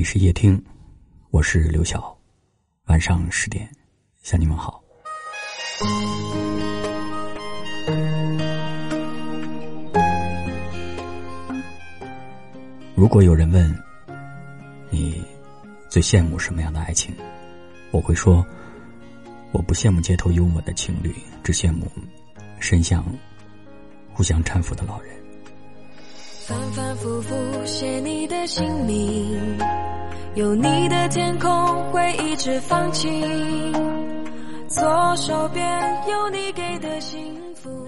里是夜听，我是刘晓，晚上十点向你们好。如果有人问你最羡慕什么样的爱情，我会说，我不羡慕街头拥吻的情侣，只羡慕身相互相搀扶的老人。反反复复写你的姓名，有你的天空会一直放晴，左手边有你给的幸福。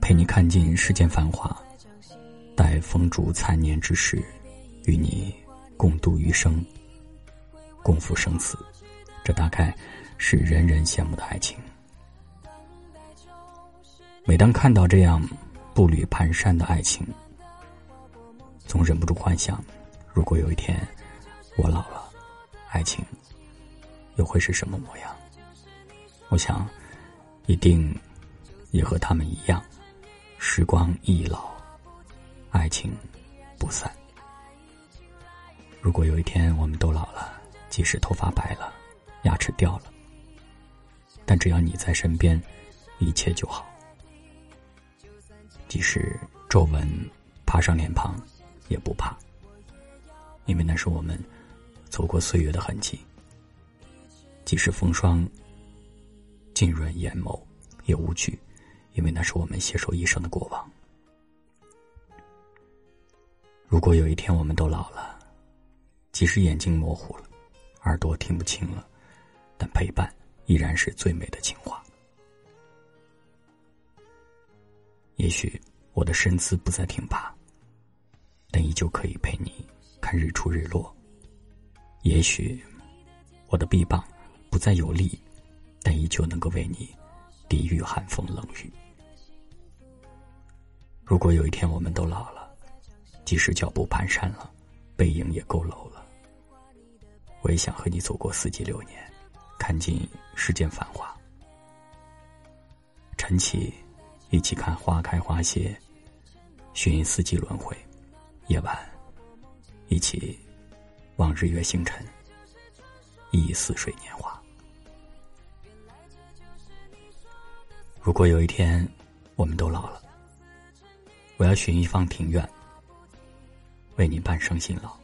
陪你看尽世间繁华，待风烛残年之时，与你共度余生，共赴生死。这大概是人人羡慕的爱情。每当看到这样步履蹒跚的爱情，总忍不住幻想，如果有一天我老了，爱情又会是什么模样？我想，一定也和他们一样，时光易老，爱情不散。如果有一天我们都老了，即使头发白了，牙齿掉了，但只要你在身边，一切就好。即使皱纹爬上脸庞。也不怕，因为那是我们走过岁月的痕迹。即使风霜浸润眼眸，也无惧，因为那是我们携手一生的过往。如果有一天我们都老了，即使眼睛模糊了，耳朵听不清了，但陪伴依然是最美的情话。也许我的身姿不再挺拔。但依旧可以陪你看日出日落。也许我的臂膀不再有力，但依旧能够为你抵御寒风冷雨。如果有一天我们都老了，即使脚步蹒跚了，背影也佝偻了，我也想和你走过四季流年，看尽世间繁华。晨起，一起看花开花谢，寻四季轮回。夜晚，一起望日月星辰，忆似水年华。如果有一天我们都老了，我要寻一方庭院，为你半生辛劳，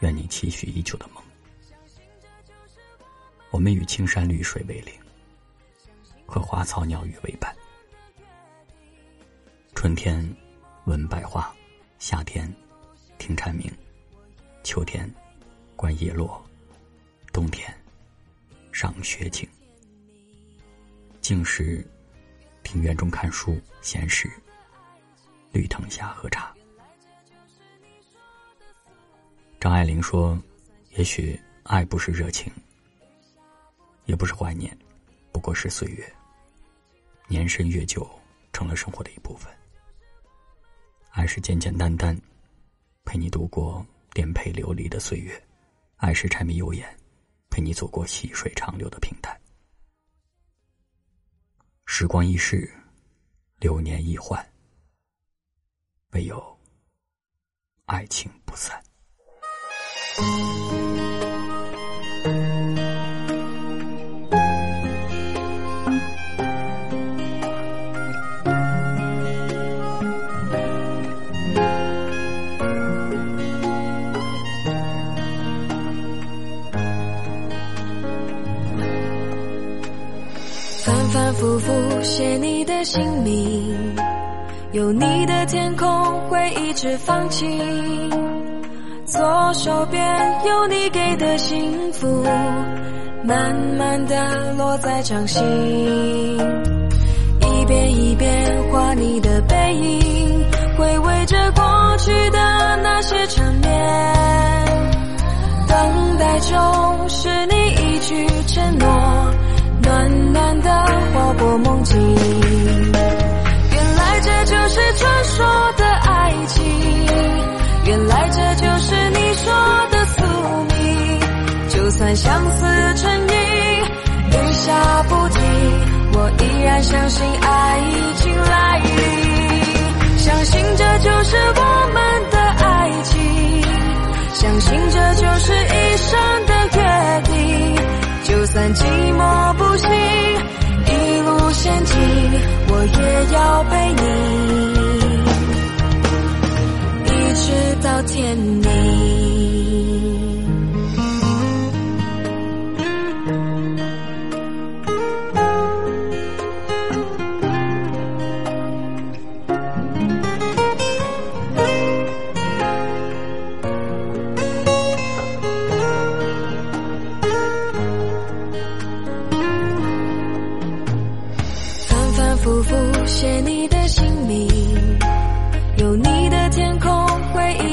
愿你期许已久的梦。我们与青山绿水为邻，和花草鸟语为伴。春天闻百花。夏天，听蝉鸣；秋天，观叶落；冬天，赏雪景。静时，庭院中看书；闲时，绿藤下喝茶。张爱玲说：“也许爱不是热情，也不是怀念，不过是岁月。年深月久，成了生活的一部分。”爱是简简单单，陪你度过颠沛流离的岁月；爱是柴米油盐，陪你走过细水长流的平淡。时光易逝，流年易换，唯有爱情不散。复复写你的姓名，有你的天空会一直放晴，左手边有你给的幸福，慢慢的落在掌心，一遍一遍画你的背影，回味着过去的那些缠绵，等待中是你一句承诺。暖暖的划过梦境，原来这就是传说的爱情，原来这就是你说的宿命。就算相思成瘾，雨下不停，我依然相信爱已经来临，相信这就是我们的爱情，相信这就是一生，寂寞不行，一路险境，我也要陪你，一直到天明。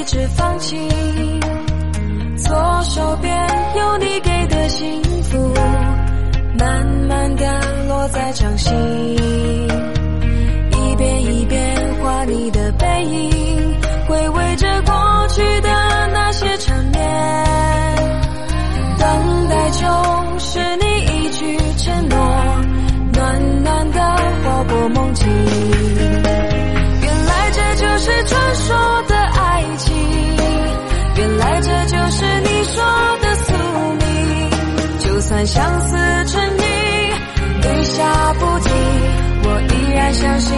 只放弃，左手边有你给的幸福，慢慢的落在掌心，相思成疾，雨下不停，我依然相信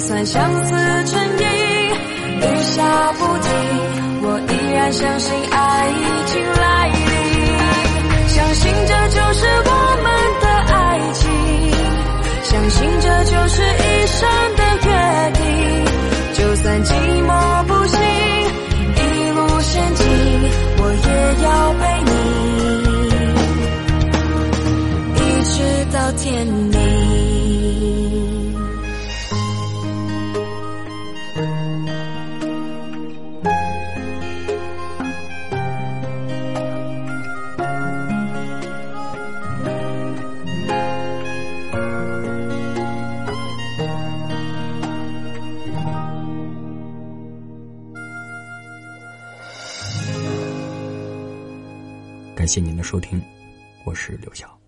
就算相思成瘾，雨下不停，我依然相信爱已经来临，相信这就是我们的爱情，相信这就是一生的约定。就算今谢您的收听，我是刘晓。